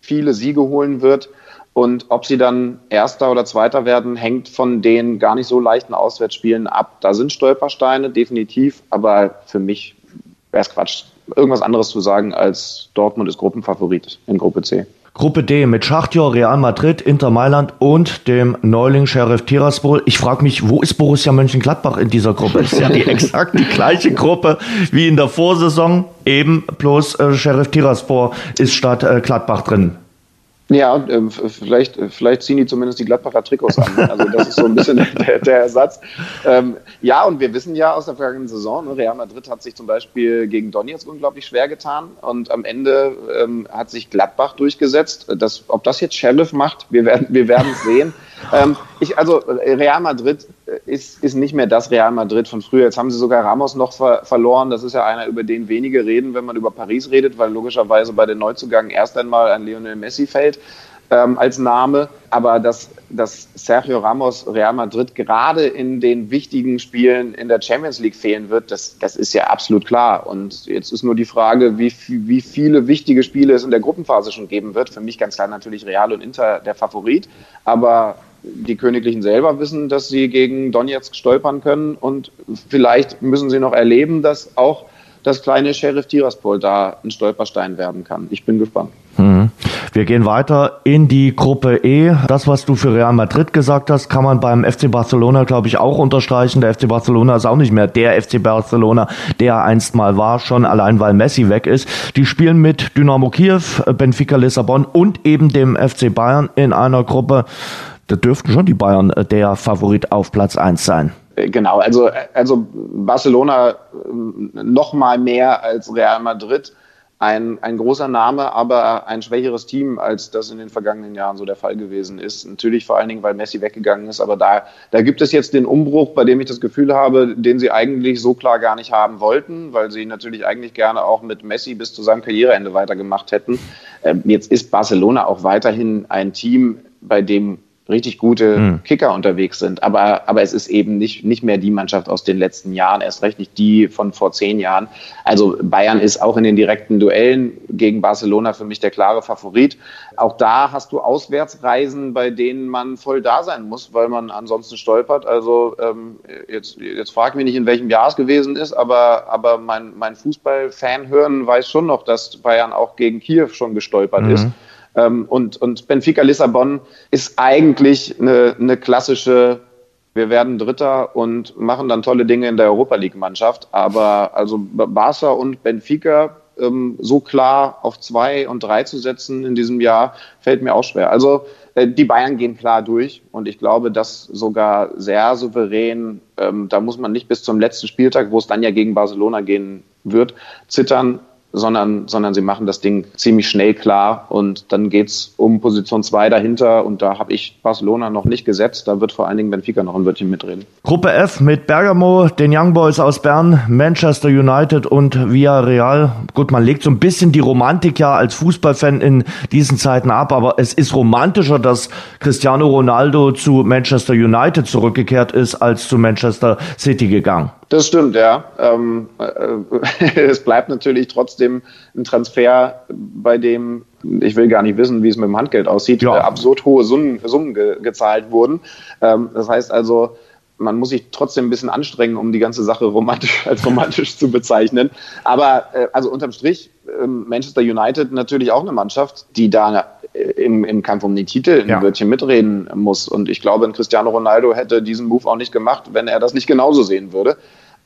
viele Siege holen wird. Und ob sie dann Erster oder Zweiter werden, hängt von den gar nicht so leichten Auswärtsspielen ab. Da sind Stolpersteine, definitiv, aber für mich wäre es Quatsch, irgendwas anderes zu sagen, als Dortmund ist Gruppenfavorit in Gruppe C. Gruppe D mit Schachtjor, Real Madrid, Inter Mailand und dem Neuling Sheriff Tiraspol. Ich frage mich, wo ist Borussia Mönchengladbach in dieser Gruppe? Das ist ja die exakt die gleiche Gruppe wie in der Vorsaison, eben bloß äh, Sheriff Tiraspol ist statt äh, Gladbach drin. Ja, äh, vielleicht, vielleicht ziehen die zumindest die Gladbacher Trikots an. Also das ist so ein bisschen der, der Ersatz. Ähm, ja, und wir wissen ja aus der vergangenen Saison, ne, Real Madrid hat sich zum Beispiel gegen Donetsk unglaublich schwer getan und am Ende ähm, hat sich Gladbach durchgesetzt. Das, ob das jetzt Sheriff macht, wir werden wir werden es sehen. Ähm, ich, also Real Madrid ist, ist nicht mehr das Real Madrid von früher. Jetzt haben sie sogar Ramos noch ver verloren. Das ist ja einer, über den wenige reden, wenn man über Paris redet, weil logischerweise bei den Neuzugängen erst einmal ein Lionel Messi fällt ähm, als Name. Aber dass, dass Sergio Ramos Real Madrid gerade in den wichtigen Spielen in der Champions League fehlen wird, das, das ist ja absolut klar. Und jetzt ist nur die Frage, wie, wie viele wichtige Spiele es in der Gruppenphase schon geben wird. Für mich ganz klar natürlich Real und Inter der Favorit. Aber die Königlichen selber wissen, dass sie gegen Donetsk stolpern können und vielleicht müssen sie noch erleben, dass auch das kleine Sheriff Tiraspol da ein Stolperstein werden kann. Ich bin gespannt. Mhm. Wir gehen weiter in die Gruppe E. Das, was du für Real Madrid gesagt hast, kann man beim FC Barcelona, glaube ich, auch unterstreichen. Der FC Barcelona ist auch nicht mehr der FC Barcelona, der einst mal war, schon allein weil Messi weg ist. Die spielen mit Dynamo Kiew, Benfica Lissabon und eben dem FC Bayern in einer Gruppe da dürften schon die Bayern äh, der Favorit auf Platz 1 sein. Äh, genau, also, also Barcelona noch mal mehr als Real Madrid. Ein, ein großer Name, aber ein schwächeres Team, als das in den vergangenen Jahren so der Fall gewesen ist. Natürlich vor allen Dingen, weil Messi weggegangen ist, aber da, da gibt es jetzt den Umbruch, bei dem ich das Gefühl habe, den sie eigentlich so klar gar nicht haben wollten, weil sie natürlich eigentlich gerne auch mit Messi bis zu seinem Karriereende weitergemacht hätten. Ähm, jetzt ist Barcelona auch weiterhin ein Team, bei dem richtig gute mhm. Kicker unterwegs sind. Aber, aber es ist eben nicht, nicht mehr die Mannschaft aus den letzten Jahren, erst recht nicht die von vor zehn Jahren. Also Bayern ist auch in den direkten Duellen gegen Barcelona für mich der klare Favorit. Auch da hast du Auswärtsreisen, bei denen man voll da sein muss, weil man ansonsten stolpert. Also ähm, jetzt, jetzt frag mich nicht, in welchem Jahr es gewesen ist, aber, aber mein, mein Fußball-Fan-Hören weiß schon noch, dass Bayern auch gegen Kiew schon gestolpert mhm. ist. Ähm, und, und Benfica Lissabon ist eigentlich eine, eine klassische wir werden Dritter und machen dann tolle Dinge in der Europa League Mannschaft. Aber also Barca und Benfica ähm, so klar auf zwei und drei zu setzen in diesem Jahr, fällt mir auch schwer. Also äh, die Bayern gehen klar durch und ich glaube, das sogar sehr souverän. Ähm, da muss man nicht bis zum letzten Spieltag, wo es dann ja gegen Barcelona gehen wird, zittern sondern, sondern sie machen das Ding ziemlich schnell klar und dann geht's um Position 2 dahinter und da habe ich Barcelona noch nicht gesetzt, da wird vor allen Dingen Benfica noch ein Wörtchen mitreden. Gruppe F mit Bergamo, den Young Boys aus Bern, Manchester United und Villarreal. Gut, man legt so ein bisschen die Romantik ja als Fußballfan in diesen Zeiten ab, aber es ist romantischer, dass Cristiano Ronaldo zu Manchester United zurückgekehrt ist, als zu Manchester City gegangen. Das stimmt, ja. Ähm, äh, es bleibt natürlich trotzdem ein Transfer, bei dem ich will gar nicht wissen, wie es mit dem Handgeld aussieht, ja. äh, absurd hohe Summen, Summen ge gezahlt wurden. Ähm, das heißt also, man muss sich trotzdem ein bisschen anstrengen, um die ganze Sache romantisch als romantisch zu bezeichnen. Aber äh, also unterm Strich, äh, Manchester United natürlich auch eine Mannschaft, die da äh, im, im Kampf um den Titel ein ja. Wörtchen mitreden muss. Und ich glaube, Cristiano Ronaldo hätte diesen Move auch nicht gemacht, wenn er das nicht genauso sehen würde.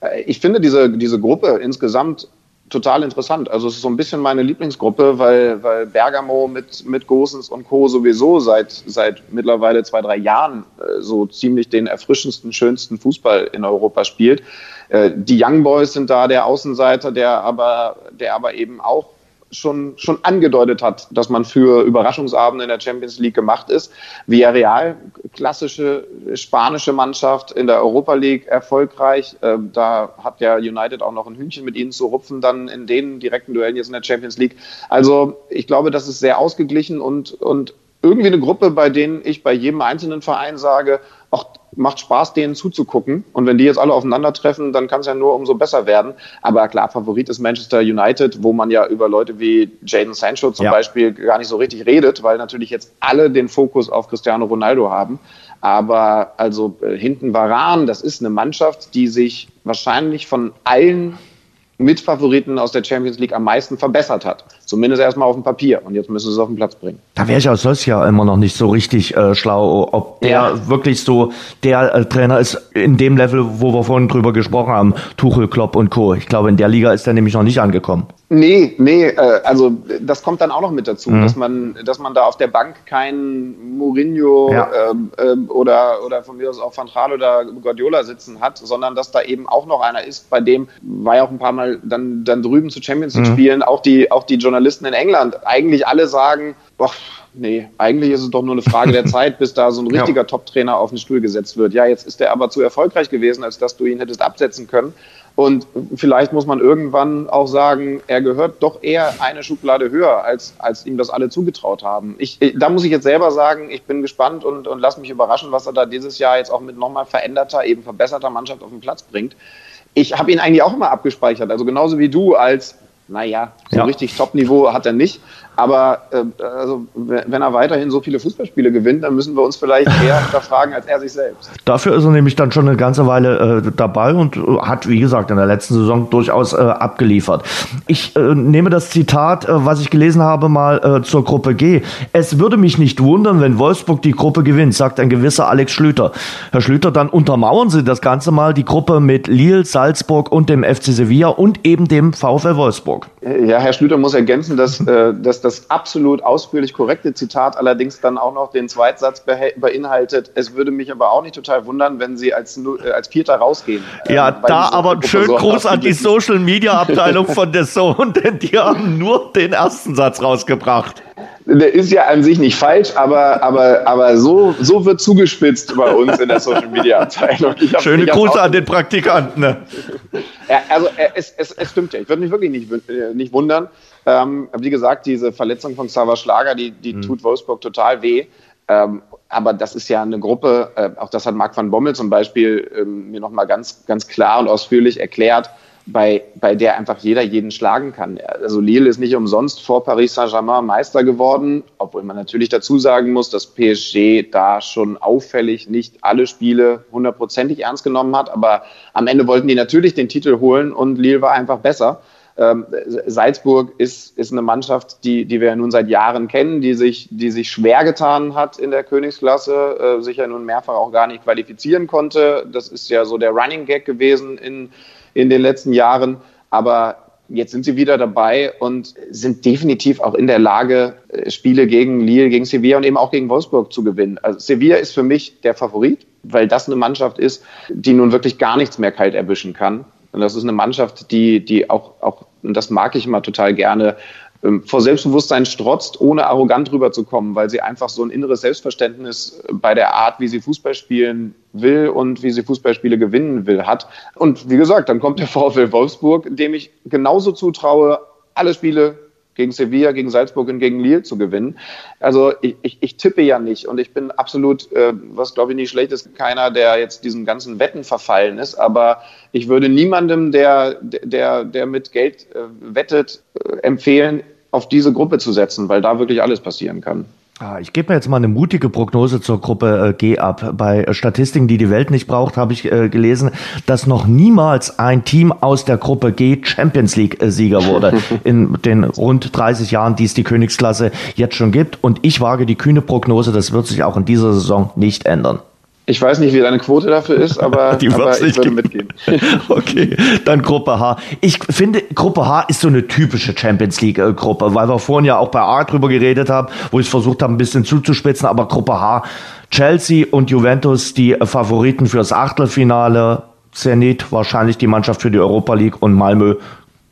Äh, ich finde diese, diese Gruppe insgesamt total interessant. Also es ist so ein bisschen meine Lieblingsgruppe, weil, weil Bergamo mit, mit Gosens und Co. sowieso seit, seit mittlerweile zwei, drei Jahren äh, so ziemlich den erfrischendsten, schönsten Fußball in Europa spielt. Äh, die Young Boys sind da der Außenseiter, der aber, der aber eben auch schon, schon angedeutet hat, dass man für Überraschungsabende in der Champions League gemacht ist. Villarreal, klassische spanische Mannschaft in der Europa League, erfolgreich. Ähm, da hat ja United auch noch ein Hühnchen mit ihnen zu rupfen, dann in den direkten Duellen jetzt in der Champions League. Also ich glaube, das ist sehr ausgeglichen und, und irgendwie eine Gruppe, bei denen ich bei jedem einzelnen Verein sage, ach, macht Spaß, denen zuzugucken. Und wenn die jetzt alle aufeinandertreffen, dann kann es ja nur umso besser werden. Aber klar, Favorit ist Manchester United, wo man ja über Leute wie Jaden Sancho zum ja. Beispiel gar nicht so richtig redet, weil natürlich jetzt alle den Fokus auf Cristiano Ronaldo haben. Aber also äh, hinten Varan, das ist eine Mannschaft, die sich wahrscheinlich von allen Mitfavoriten aus der Champions League am meisten verbessert hat. Zumindest erstmal auf dem Papier. Und jetzt müssen sie es auf den Platz bringen. Da wäre ich aus solch ja immer noch nicht so richtig äh, schlau, ob der ja. wirklich so der äh, Trainer ist in dem Level, wo wir vorhin drüber gesprochen haben, Tuchel, Klopp und Co. Ich glaube, in der Liga ist er nämlich noch nicht angekommen. Nee, nee, äh, also das kommt dann auch noch mit dazu, mhm. dass man, dass man da auf der Bank keinen Mourinho ja. ähm, ähm, oder, oder von mir aus auch Van Gaal oder Guardiola sitzen hat, sondern dass da eben auch noch einer ist, bei dem war ja auch ein paar Mal dann, dann drüben zu Champions League mhm. spielen, auch die, auch die Journalisten in England eigentlich alle sagen, boah, nee, eigentlich ist es doch nur eine Frage der Zeit, bis da so ein richtiger ja. Top-Trainer auf den Stuhl gesetzt wird. Ja, jetzt ist er aber zu erfolgreich gewesen, als dass du ihn hättest absetzen können. Und vielleicht muss man irgendwann auch sagen, er gehört doch eher eine Schublade höher, als, als ihm das alle zugetraut haben. Ich, da muss ich jetzt selber sagen, ich bin gespannt und, und lass mich überraschen, was er da dieses Jahr jetzt auch mit nochmal veränderter, eben verbesserter Mannschaft auf den Platz bringt. Ich habe ihn eigentlich auch immer abgespeichert, also genauso wie du als naja, so ja. richtig Top-Niveau hat er nicht. Aber äh, also, wenn er weiterhin so viele Fußballspiele gewinnt, dann müssen wir uns vielleicht eher hinterfragen als er sich selbst. Dafür ist er nämlich dann schon eine ganze Weile äh, dabei und hat, wie gesagt, in der letzten Saison durchaus äh, abgeliefert. Ich äh, nehme das Zitat, äh, was ich gelesen habe, mal äh, zur Gruppe G. Es würde mich nicht wundern, wenn Wolfsburg die Gruppe gewinnt, sagt ein gewisser Alex Schlüter. Herr Schlüter, dann untermauern Sie das Ganze mal, die Gruppe mit Lille, Salzburg und dem FC Sevilla und eben dem VfL Wolfsburg. Ja, Herr Schlüter muss ergänzen, dass, äh, dass das absolut ausführlich korrekte Zitat allerdings dann auch noch den Zweitsatz beinhaltet. Es würde mich aber auch nicht total wundern, wenn Sie als, äh, als Vierter rausgehen. Ja, ähm, da aber einen schönen Gruß an die Social Media Abteilung von der Zone, denn die haben nur den ersten Satz rausgebracht. Der ist ja an sich nicht falsch, aber, aber, aber so, so wird zugespitzt bei uns in der Social Media Abteilung. Hab, Schöne Grüße an den Praktikanten. Ne? Ja, also es, es, es stimmt ja. Ich würde mich wirklich nicht, äh, nicht wundern. Ähm, wie gesagt, diese Verletzung von Xaver Schlager, die, die mhm. tut Wolfsburg total weh. Ähm, aber das ist ja eine Gruppe, äh, auch das hat Marc van Bommel zum Beispiel ähm, mir nochmal ganz, ganz klar und ausführlich erklärt, bei, bei der einfach jeder jeden schlagen kann. Also Lille ist nicht umsonst vor Paris Saint-Germain Meister geworden, obwohl man natürlich dazu sagen muss, dass PSG da schon auffällig nicht alle Spiele hundertprozentig ernst genommen hat. Aber am Ende wollten die natürlich den Titel holen und Lille war einfach besser. Ähm, Salzburg ist, ist eine Mannschaft, die, die wir nun seit Jahren kennen, die sich, die sich schwer getan hat in der Königsklasse, äh, sich ja nun mehrfach auch gar nicht qualifizieren konnte. Das ist ja so der Running Gag gewesen in, in den letzten Jahren. Aber jetzt sind sie wieder dabei und sind definitiv auch in der Lage, äh, Spiele gegen Lille, gegen Sevilla und eben auch gegen Wolfsburg zu gewinnen. Also Sevilla ist für mich der Favorit, weil das eine Mannschaft ist, die nun wirklich gar nichts mehr kalt erwischen kann. Und das ist eine Mannschaft, die, die auch, auch, und das mag ich immer total gerne, vor Selbstbewusstsein strotzt, ohne arrogant rüberzukommen, weil sie einfach so ein inneres Selbstverständnis bei der Art, wie sie Fußball spielen will und wie sie Fußballspiele gewinnen will, hat. Und wie gesagt, dann kommt der VfL Wolfsburg, dem ich genauso zutraue, alle Spiele gegen Sevilla, gegen Salzburg und gegen Lille zu gewinnen. Also ich, ich, ich tippe ja nicht und ich bin absolut, äh, was glaube ich nicht schlecht ist, keiner, der jetzt diesen ganzen Wetten verfallen ist, aber ich würde niemandem, der, der, der mit Geld äh, wettet, äh, empfehlen, auf diese Gruppe zu setzen, weil da wirklich alles passieren kann. Ah, ich gebe mir jetzt mal eine mutige Prognose zur Gruppe äh, G ab. Bei Statistiken, die die Welt nicht braucht, habe ich äh, gelesen, dass noch niemals ein Team aus der Gruppe G Champions League äh, Sieger wurde in den rund 30 Jahren, die es die Königsklasse jetzt schon gibt. Und ich wage die kühne Prognose, das wird sich auch in dieser Saison nicht ändern. Ich weiß nicht, wie deine Quote dafür ist, aber, Die aber ich würde mitgehen. okay, dann Gruppe H. Ich finde, Gruppe H ist so eine typische Champions League-Gruppe, weil wir vorhin ja auch bei A drüber geredet haben, wo ich es versucht habe, ein bisschen zuzuspitzen, aber Gruppe H, Chelsea und Juventus die Favoriten fürs Achtelfinale, Zenit wahrscheinlich die Mannschaft für die Europa League und Malmö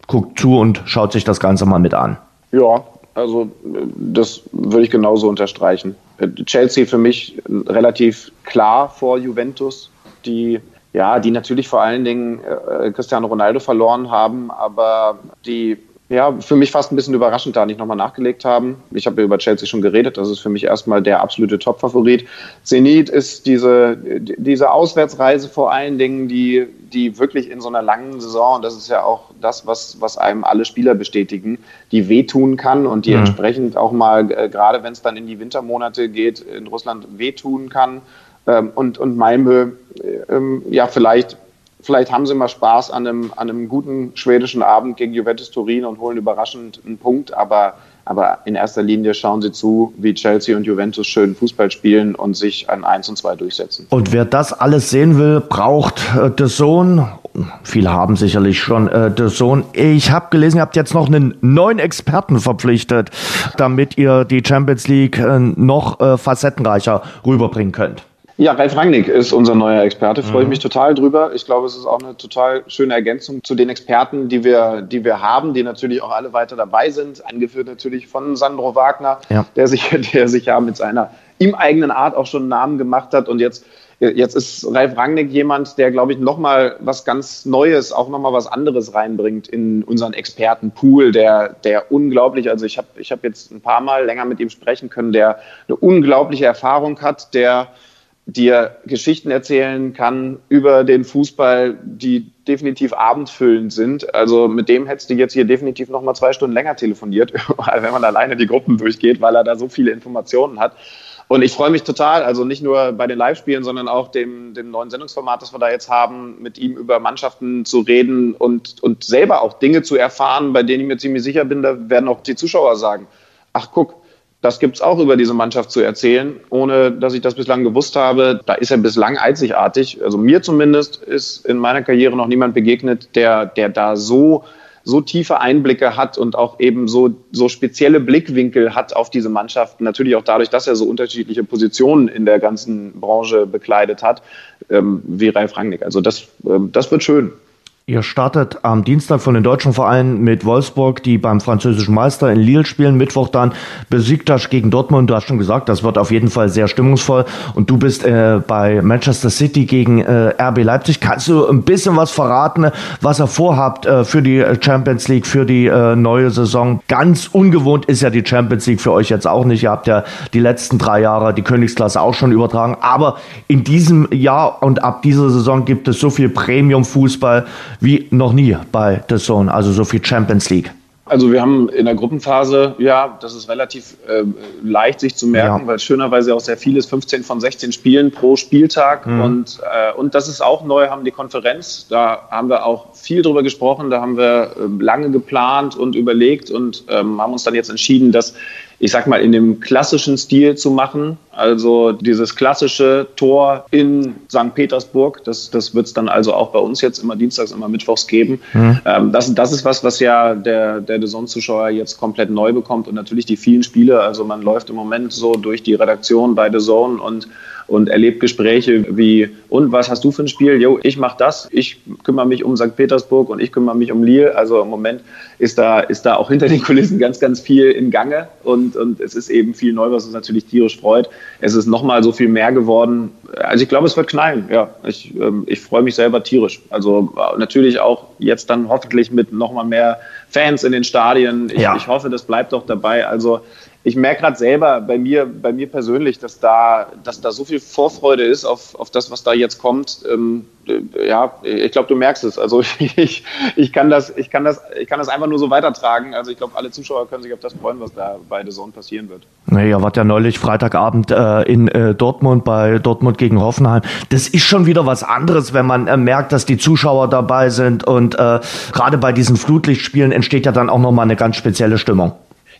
guckt zu und schaut sich das Ganze mal mit an. Ja, also das würde ich genauso unterstreichen. Chelsea für mich relativ klar vor Juventus, die ja, die natürlich vor allen Dingen äh, Cristiano Ronaldo verloren haben, aber die ja, für mich fast ein bisschen überraschend da nicht nochmal nachgelegt haben. Ich habe ja über Chelsea schon geredet, das ist für mich erstmal der absolute Top-Favorit. Zenit ist diese, diese Auswärtsreise vor allen Dingen, die, die wirklich in so einer langen Saison, und das ist ja auch das, was, was einem alle Spieler bestätigen, die wehtun kann und die mhm. entsprechend auch mal, äh, gerade wenn es dann in die Wintermonate geht, in Russland wehtun kann. Ähm, und, und Malmö, äh, ähm, ja, vielleicht Vielleicht haben sie mal Spaß an einem, an einem guten schwedischen Abend gegen Juventus Turin und holen überraschend einen Punkt, aber, aber in erster Linie schauen sie zu, wie Chelsea und Juventus schön Fußball spielen und sich an 1 und 2 durchsetzen. Und wer das alles sehen will, braucht äh, The Zone. Viele haben sicherlich schon äh, The Zone. Ich habe gelesen, ihr habt jetzt noch einen neuen Experten verpflichtet, damit ihr die Champions League äh, noch äh, facettenreicher rüberbringen könnt. Ja, Ralf Rangnick ist unser neuer Experte. Freue ich mhm. mich total drüber. Ich glaube, es ist auch eine total schöne Ergänzung zu den Experten, die wir, die wir haben, die natürlich auch alle weiter dabei sind. Angeführt natürlich von Sandro Wagner, ja. der sich, der sich ja mit seiner ihm eigenen Art auch schon einen Namen gemacht hat. Und jetzt, jetzt ist Ralf Rangnick jemand, der, glaube ich, nochmal was ganz Neues, auch nochmal was anderes reinbringt in unseren Expertenpool, der, der unglaublich, also ich habe ich hab jetzt ein paar Mal länger mit ihm sprechen können, der eine unglaubliche Erfahrung hat, der dir Geschichten erzählen kann über den Fußball, die definitiv abendfüllend sind. Also mit dem hättest du jetzt hier definitiv noch mal zwei Stunden länger telefoniert, wenn man alleine die Gruppen durchgeht, weil er da so viele Informationen hat. Und ich freue mich total, also nicht nur bei den Live-Spielen, sondern auch dem, dem neuen Sendungsformat, das wir da jetzt haben, mit ihm über Mannschaften zu reden und, und selber auch Dinge zu erfahren, bei denen ich mir ziemlich sicher bin, da werden auch die Zuschauer sagen, ach guck, das gibt's auch über diese Mannschaft zu erzählen, ohne dass ich das bislang gewusst habe. Da ist er bislang einzigartig. Also mir zumindest ist in meiner Karriere noch niemand begegnet, der, der da so, so tiefe Einblicke hat und auch eben so, so spezielle Blickwinkel hat auf diese Mannschaft. Natürlich auch dadurch, dass er so unterschiedliche Positionen in der ganzen Branche bekleidet hat, ähm, wie Ralf Rangnick. Also das, ähm, das wird schön. Ihr startet am Dienstag von den deutschen Vereinen mit Wolfsburg, die beim französischen Meister in Lille spielen. Mittwoch dann Besiktas gegen Dortmund. Du hast schon gesagt, das wird auf jeden Fall sehr stimmungsvoll. Und du bist äh, bei Manchester City gegen äh, RB Leipzig. Kannst du ein bisschen was verraten, was ihr vorhabt äh, für die Champions League, für die äh, neue Saison? Ganz ungewohnt ist ja die Champions League für euch jetzt auch nicht. Ihr habt ja die letzten drei Jahre die Königsklasse auch schon übertragen. Aber in diesem Jahr und ab dieser Saison gibt es so viel Premium-Fußball wie noch nie bei The Zone, also so viel Champions League. Also wir haben in der Gruppenphase, ja, das ist relativ äh, leicht sich zu merken, ja. weil schönerweise auch sehr viel ist, 15 von 16 Spielen pro Spieltag. Mhm. Und, äh, und das ist auch neu, haben die Konferenz. Da haben wir auch viel drüber gesprochen, da haben wir äh, lange geplant und überlegt und ähm, haben uns dann jetzt entschieden, dass ich sag mal, in dem klassischen Stil zu machen. Also dieses klassische Tor in St. Petersburg, das, das wird es dann also auch bei uns jetzt immer dienstags, immer mittwochs geben. Mhm. Ähm, das, das ist was, was ja der, der DAZN-Zuschauer jetzt komplett neu bekommt und natürlich die vielen Spiele. Also man läuft im Moment so durch die Redaktion bei The Zone und und erlebt Gespräche wie, und was hast du für ein Spiel? Jo, ich mache das, ich kümmere mich um St. Petersburg und ich kümmere mich um Lille. Also im Moment ist da, ist da auch hinter den Kulissen ganz, ganz viel in Gange und, und es ist eben viel neu, was uns natürlich tierisch freut. Es ist nochmal so viel mehr geworden. Also ich glaube, es wird knallen, ja. Ich, ähm, ich freue mich selber tierisch. Also natürlich auch jetzt dann hoffentlich mit nochmal mehr Fans in den Stadien. Ich, ja. ich hoffe, das bleibt auch dabei. Also ich merke gerade selber bei mir, bei mir persönlich, dass da, dass da so viel Vorfreude ist auf, auf das, was da jetzt kommt. Ähm, äh, ja, ich glaube, du merkst es. Also ich, ich, kann das, ich, kann das, ich kann das einfach nur so weitertragen. Also ich glaube, alle Zuschauer können sich auf das freuen, was da bei The Zone passieren wird. Naja, war ja neulich Freitagabend äh, in äh, Dortmund bei Dortmund gegen Hoffenheim. Das ist schon wieder was anderes, wenn man äh, merkt, dass die Zuschauer dabei sind und äh, gerade bei diesen Flutlichtspielen entsteht ja dann auch nochmal eine ganz spezielle Stimmung.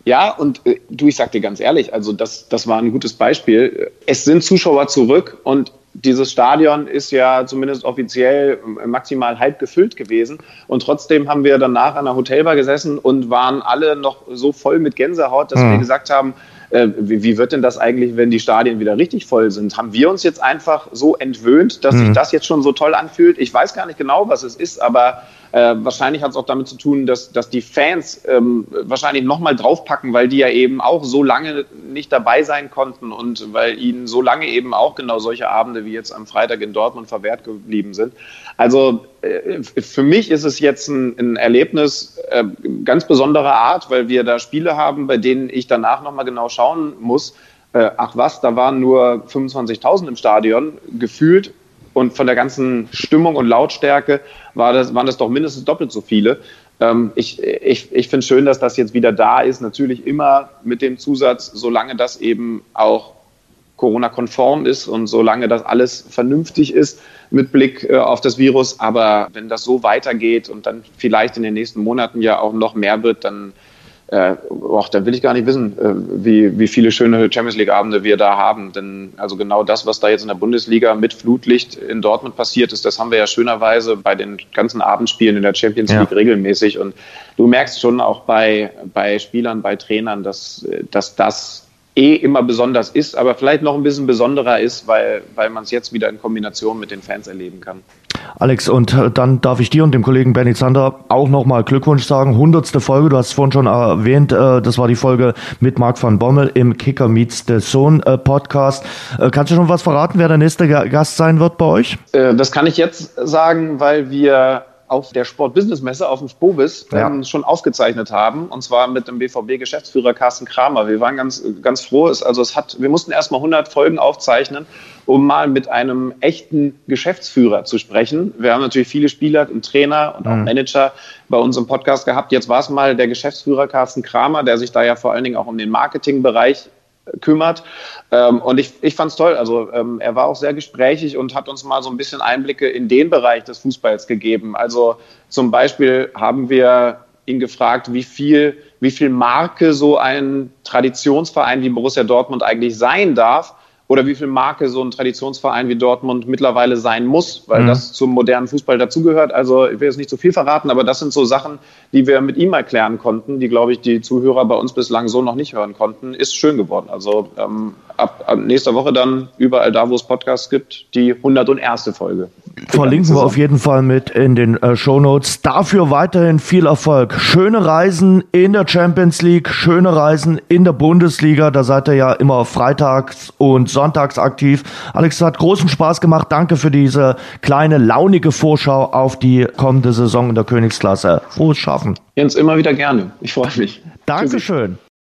Ja, und äh, du, ich sag dir ganz ehrlich, also das, das war ein gutes Beispiel. Es sind Zuschauer zurück und dieses Stadion ist ja zumindest offiziell maximal halb gefüllt gewesen. Und trotzdem haben wir danach an der Hotelbar gesessen und waren alle noch so voll mit Gänsehaut, dass mhm. wir gesagt haben, äh, wie, wie, wird denn das eigentlich, wenn die Stadien wieder richtig voll sind? Haben wir uns jetzt einfach so entwöhnt, dass mhm. sich das jetzt schon so toll anfühlt? Ich weiß gar nicht genau, was es ist, aber äh, wahrscheinlich hat es auch damit zu tun, dass, dass die Fans ähm, wahrscheinlich nochmal draufpacken, weil die ja eben auch so lange nicht dabei sein konnten und weil ihnen so lange eben auch genau solche Abende wie jetzt am Freitag in Dortmund verwehrt geblieben sind. Also äh, für mich ist es jetzt ein, ein Erlebnis äh, ganz besonderer Art, weil wir da Spiele haben, bei denen ich danach nochmal genau schauen muss, äh, ach was, da waren nur 25.000 im Stadion gefühlt und von der ganzen Stimmung und Lautstärke war das, waren das doch mindestens doppelt so viele. Ähm, ich ich, ich finde schön, dass das jetzt wieder da ist. Natürlich immer mit dem Zusatz, solange das eben auch Corona-konform ist und solange das alles vernünftig ist mit Blick äh, auf das Virus. Aber wenn das so weitergeht und dann vielleicht in den nächsten Monaten ja auch noch mehr wird, dann äh, och, dann will ich gar nicht wissen, äh, wie, wie viele schöne Champions League-Abende wir da haben. Denn also genau das, was da jetzt in der Bundesliga mit Flutlicht in Dortmund passiert ist, das haben wir ja schönerweise bei den ganzen Abendspielen in der Champions League ja. regelmäßig. Und du merkst schon auch bei, bei Spielern, bei Trainern, dass, dass das eh immer besonders ist, aber vielleicht noch ein bisschen besonderer ist, weil, weil man es jetzt wieder in Kombination mit den Fans erleben kann. Alex, und äh, dann darf ich dir und dem Kollegen Benny Zander auch nochmal Glückwunsch sagen. Hundertste Folge, du hast es vorhin schon erwähnt, äh, das war die Folge mit Marc van Bommel im Kicker Meets the Sohn äh, Podcast. Kannst du schon was verraten, wer der nächste Gast sein wird bei euch? Das kann ich jetzt sagen, weil wir auf der Sport-Business-Messe auf dem Spobis ja. ähm, schon aufgezeichnet haben. Und zwar mit dem BVB-Geschäftsführer Carsten Kramer. Wir waren ganz, ganz froh. Also es hat, wir mussten erstmal 100 Folgen aufzeichnen, um mal mit einem echten Geschäftsführer zu sprechen. Wir haben natürlich viele Spieler und Trainer und auch mhm. Manager bei uns im Podcast gehabt. Jetzt war es mal der Geschäftsführer Carsten Kramer, der sich da ja vor allen Dingen auch um den Marketingbereich kümmert. Ähm, und ich, ich fand es toll. Also ähm, er war auch sehr gesprächig und hat uns mal so ein bisschen Einblicke in den Bereich des Fußballs gegeben. Also zum Beispiel haben wir ihn gefragt, wie viel, wie viel Marke so ein Traditionsverein wie Borussia Dortmund eigentlich sein darf oder wie viel Marke so ein Traditionsverein wie Dortmund mittlerweile sein muss, weil mhm. das zum modernen Fußball dazugehört. Also ich will jetzt nicht zu viel verraten, aber das sind so Sachen, die wir mit ihm erklären konnten, die, glaube ich, die Zuhörer bei uns bislang so noch nicht hören konnten. Ist schön geworden. Also ähm, ab, ab nächster Woche dann überall da, wo es Podcasts gibt, die 101. Folge. Verlinken wir auf jeden Fall mit in den äh, Show Notes. Dafür weiterhin viel Erfolg. Schöne Reisen in der Champions League, schöne Reisen in der Bundesliga. Da seid ihr ja immer freitags und sonntags aktiv. Alex, hat großen Spaß gemacht. Danke für diese kleine launige Vorschau auf die kommende Saison in der Königsklasse. Frohes Schaffen. Jens, immer wieder gerne. Ich freue mich. Dankeschön.